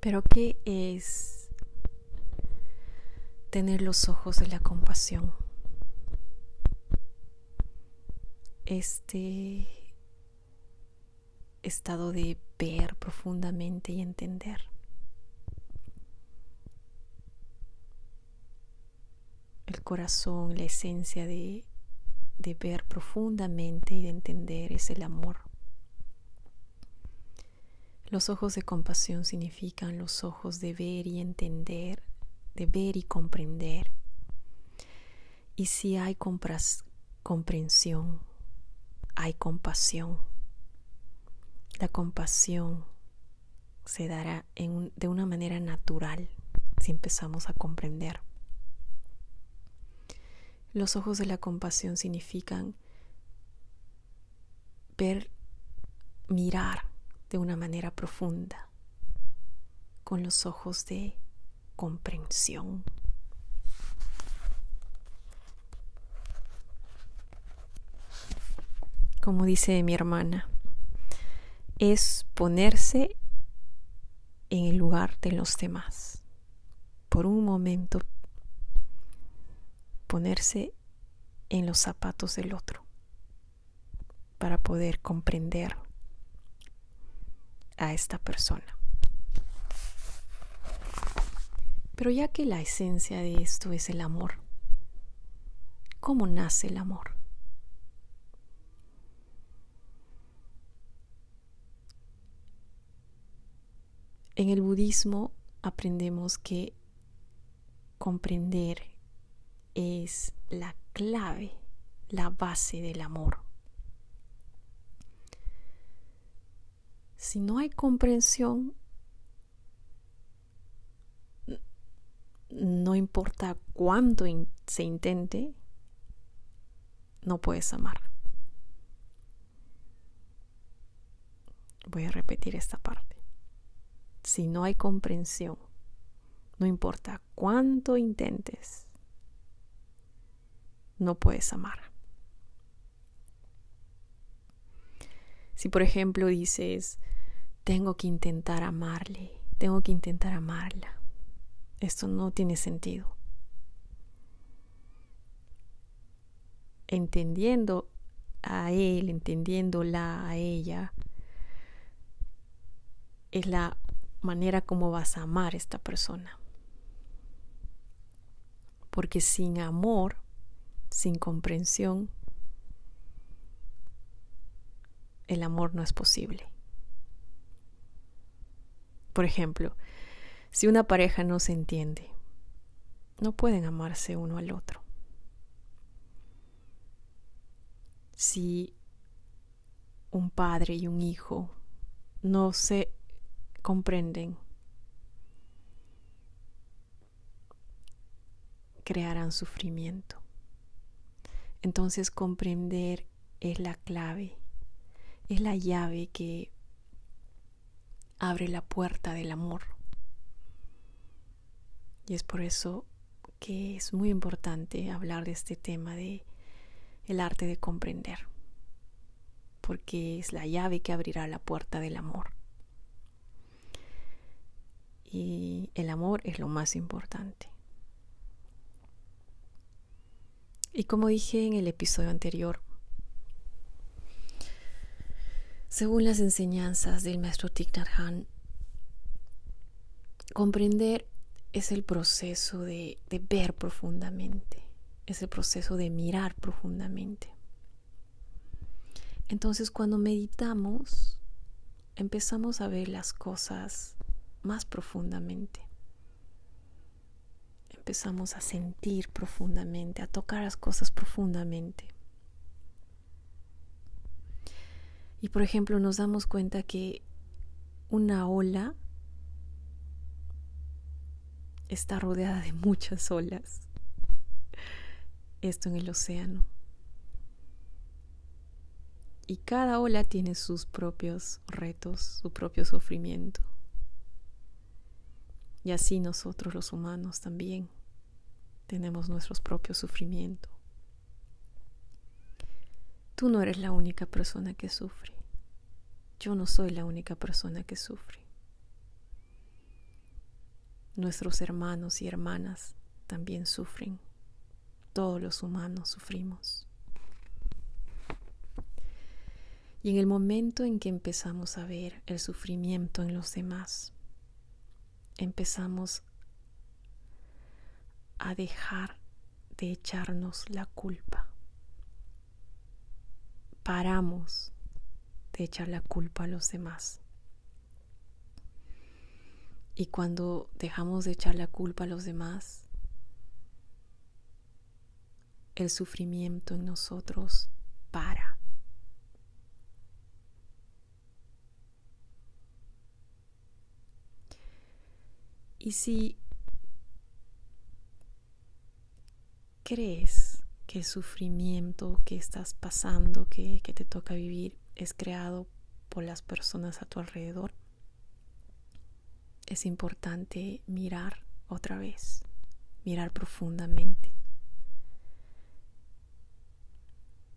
Pero ¿qué es tener los ojos de la compasión? Este estado de ver profundamente y entender. El corazón, la esencia de, de ver profundamente y de entender es el amor. Los ojos de compasión significan los ojos de ver y entender, de ver y comprender. Y si hay comprensión, hay compasión. La compasión se dará de una manera natural si empezamos a comprender. Los ojos de la compasión significan ver, mirar de una manera profunda, con los ojos de comprensión. Como dice mi hermana, es ponerse en el lugar de los demás. Por un momento, ponerse en los zapatos del otro para poder comprender a esta persona. Pero ya que la esencia de esto es el amor, ¿cómo nace el amor? En el budismo aprendemos que comprender es la clave, la base del amor. Si no hay comprensión, no importa cuánto se intente, no puedes amar. Voy a repetir esta parte. Si no hay comprensión, no importa cuánto intentes, no puedes amar. Si por ejemplo dices, tengo que intentar amarle, tengo que intentar amarla, esto no tiene sentido. Entendiendo a él, entendiéndola a ella, es la manera como vas a amar a esta persona. Porque sin amor, sin comprensión, el amor no es posible. Por ejemplo, si una pareja no se entiende, no pueden amarse uno al otro. Si un padre y un hijo no se comprenden, crearán sufrimiento. Entonces comprender es la clave, es la llave que abre la puerta del amor. Y es por eso que es muy importante hablar de este tema de el arte de comprender, porque es la llave que abrirá la puerta del amor. Y el amor es lo más importante. Y como dije en el episodio anterior, según las enseñanzas del maestro Thich comprender es el proceso de, de ver profundamente, es el proceso de mirar profundamente. Entonces cuando meditamos, empezamos a ver las cosas más profundamente. Empezamos a sentir profundamente, a tocar las cosas profundamente. Y por ejemplo nos damos cuenta que una ola está rodeada de muchas olas. Esto en el océano. Y cada ola tiene sus propios retos, su propio sufrimiento. Y así nosotros los humanos también tenemos nuestros propios sufrimientos. Tú no eres la única persona que sufre. Yo no soy la única persona que sufre. Nuestros hermanos y hermanas también sufren. Todos los humanos sufrimos. Y en el momento en que empezamos a ver el sufrimiento en los demás, empezamos a dejar de echarnos la culpa. Paramos de echar la culpa a los demás. Y cuando dejamos de echar la culpa a los demás, el sufrimiento en nosotros para. Y si crees que sufrimiento que estás pasando, que, que te toca vivir, es creado por las personas a tu alrededor, es importante mirar otra vez, mirar profundamente.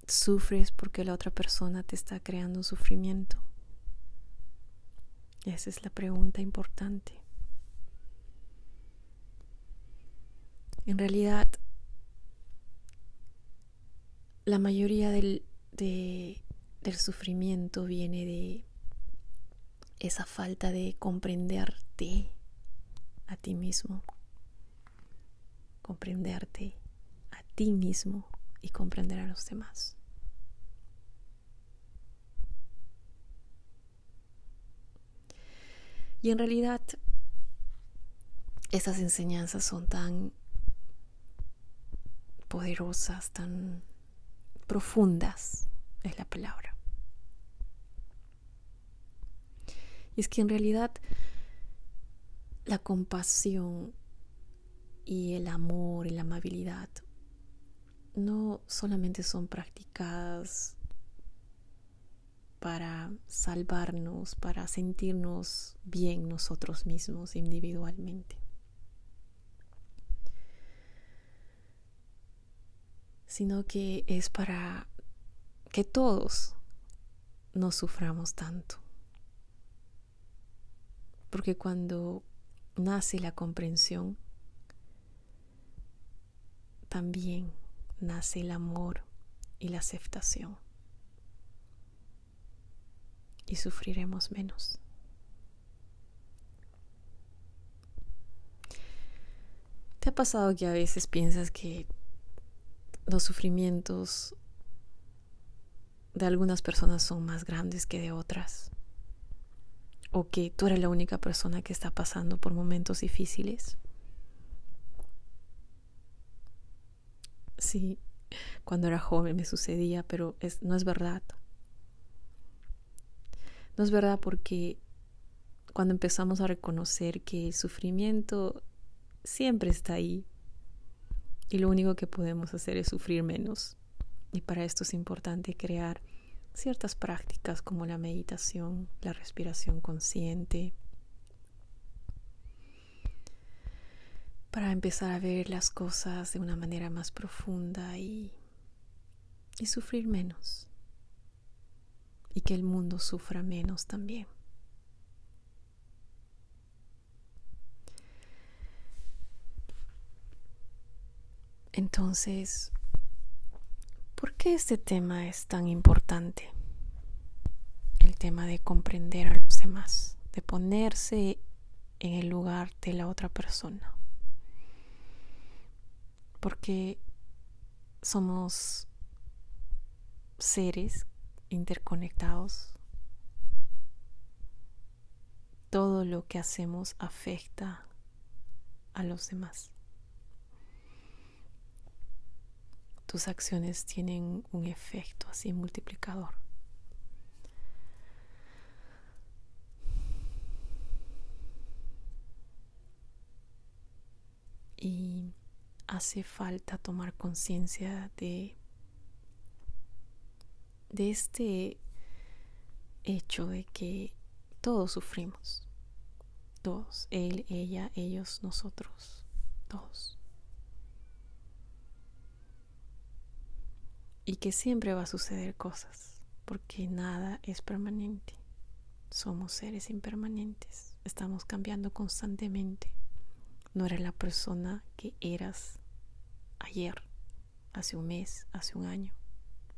¿Sufres porque la otra persona te está creando sufrimiento? Esa es la pregunta importante. En realidad, la mayoría del, del sufrimiento viene de esa falta de comprenderte a ti mismo, comprenderte a ti mismo y comprender a los demás. Y en realidad esas enseñanzas son tan poderosas, tan profundas, es la palabra. Y es que en realidad la compasión y el amor y la amabilidad no solamente son practicadas para salvarnos, para sentirnos bien nosotros mismos individualmente, sino que es para que todos no suframos tanto. Porque cuando nace la comprensión, también nace el amor y la aceptación. Y sufriremos menos. ¿Te ha pasado que a veces piensas que los sufrimientos de algunas personas son más grandes que de otras? ¿O que tú eres la única persona que está pasando por momentos difíciles? Sí, cuando era joven me sucedía, pero no es verdad. No es verdad porque cuando empezamos a reconocer que el sufrimiento siempre está ahí y lo único que podemos hacer es sufrir menos. Y para esto es importante crear ciertas prácticas como la meditación, la respiración consciente, para empezar a ver las cosas de una manera más profunda y, y sufrir menos. Y que el mundo sufra menos también. Entonces, ¿por qué este tema es tan importante? El tema de comprender a los demás, de ponerse en el lugar de la otra persona. Porque somos seres interconectados. Todo lo que hacemos afecta a los demás. Tus acciones tienen un efecto así multiplicador. Y hace falta tomar conciencia de, de este hecho de que todos sufrimos. Todos, él, ella, ellos, nosotros, todos. Y que siempre va a suceder cosas, porque nada es permanente. Somos seres impermanentes, estamos cambiando constantemente. No eres la persona que eras ayer, hace un mes, hace un año,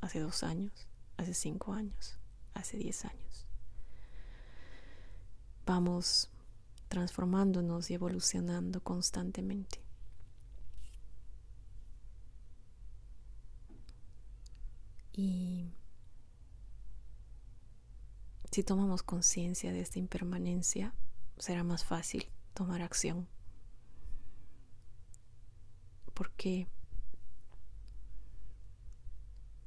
hace dos años, hace cinco años, hace diez años. Vamos transformándonos y evolucionando constantemente. Y si tomamos conciencia de esta impermanencia, será más fácil tomar acción. ¿Por qué?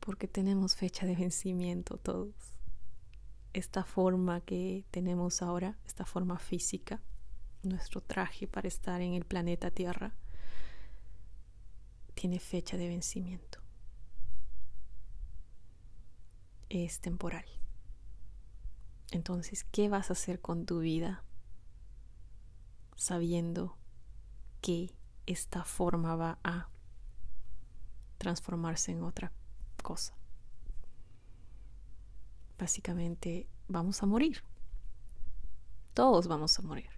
Porque tenemos fecha de vencimiento todos. Esta forma que tenemos ahora, esta forma física, nuestro traje para estar en el planeta Tierra, tiene fecha de vencimiento es temporal. Entonces, ¿qué vas a hacer con tu vida sabiendo que esta forma va a transformarse en otra cosa? Básicamente, vamos a morir. Todos vamos a morir.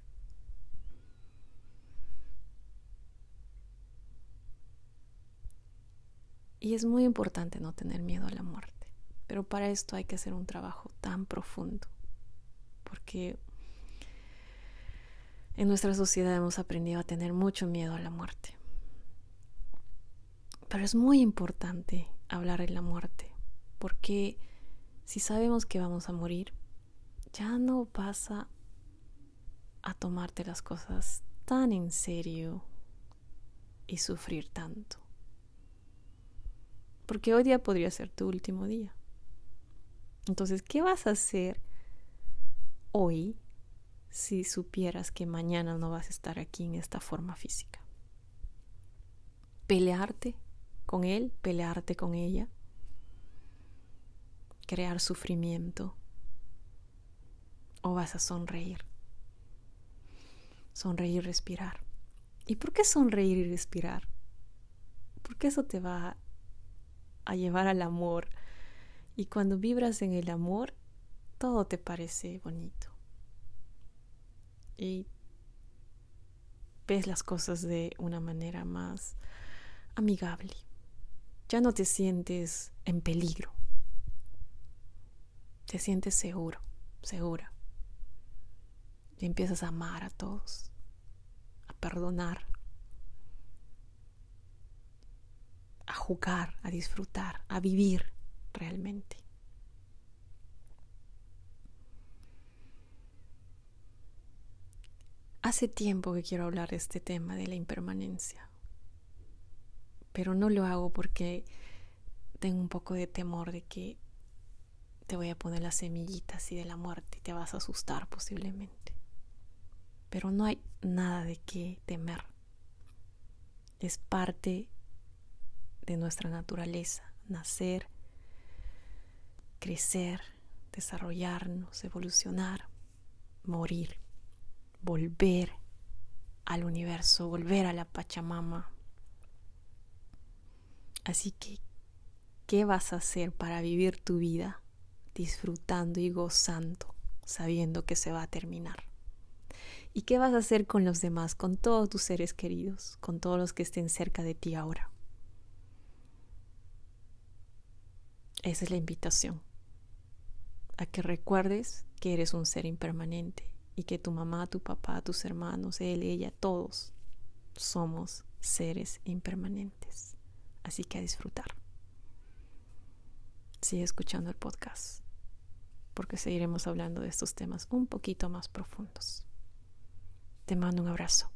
Y es muy importante no tener miedo a la muerte. Pero para esto hay que hacer un trabajo tan profundo, porque en nuestra sociedad hemos aprendido a tener mucho miedo a la muerte. Pero es muy importante hablar de la muerte, porque si sabemos que vamos a morir, ya no vas a, tomarte las cosas tan en serio y sufrir tanto. Porque hoy día podría ser tu último día. Entonces, ¿qué vas a hacer hoy si supieras que mañana no vas a estar aquí en esta forma física? ¿Pelearte con él? ¿Pelearte con ella? ¿Crear sufrimiento? ¿O vas a sonreír? Sonreír y respirar. ¿Y por qué sonreír y respirar? Porque eso te va a llevar al amor, y cuando vibras en el amor, todo te parece bonito. Y ves las cosas de una manera más amigable. Ya no te sientes en peligro. Te sientes seguro, segura. Y empiezas a amar a todos, a perdonar, jugar, a disfrutar, a vivir realmente. Hace tiempo que quiero hablar de este tema de la impermanencia, pero no lo hago porque tengo un poco de temor de que te voy a poner las semillitas y de la muerte y te vas a asustar posiblemente. Pero no hay nada de qué temer. Es parte de nuestra naturaleza, nacer, crecer, desarrollarnos, evolucionar, morir, volver al universo, volver a la Pachamama. Así que, ¿qué vas a hacer para vivir tu vida disfrutando y gozando, sabiendo que se va a terminar? ¿Y qué vas a hacer con los demás, con todos tus seres queridos, con todos los que estén cerca de ti ahora? Esa es la invitación, a que recuerdes que eres un ser impermanente y que tu mamá, tu papá, tus hermanos, él, ella, todos somos seres impermanentes. Así que a disfrutar. Sigue escuchando el podcast, porque seguiremos hablando de estos temas un poquito más profundos. Te mando un abrazo.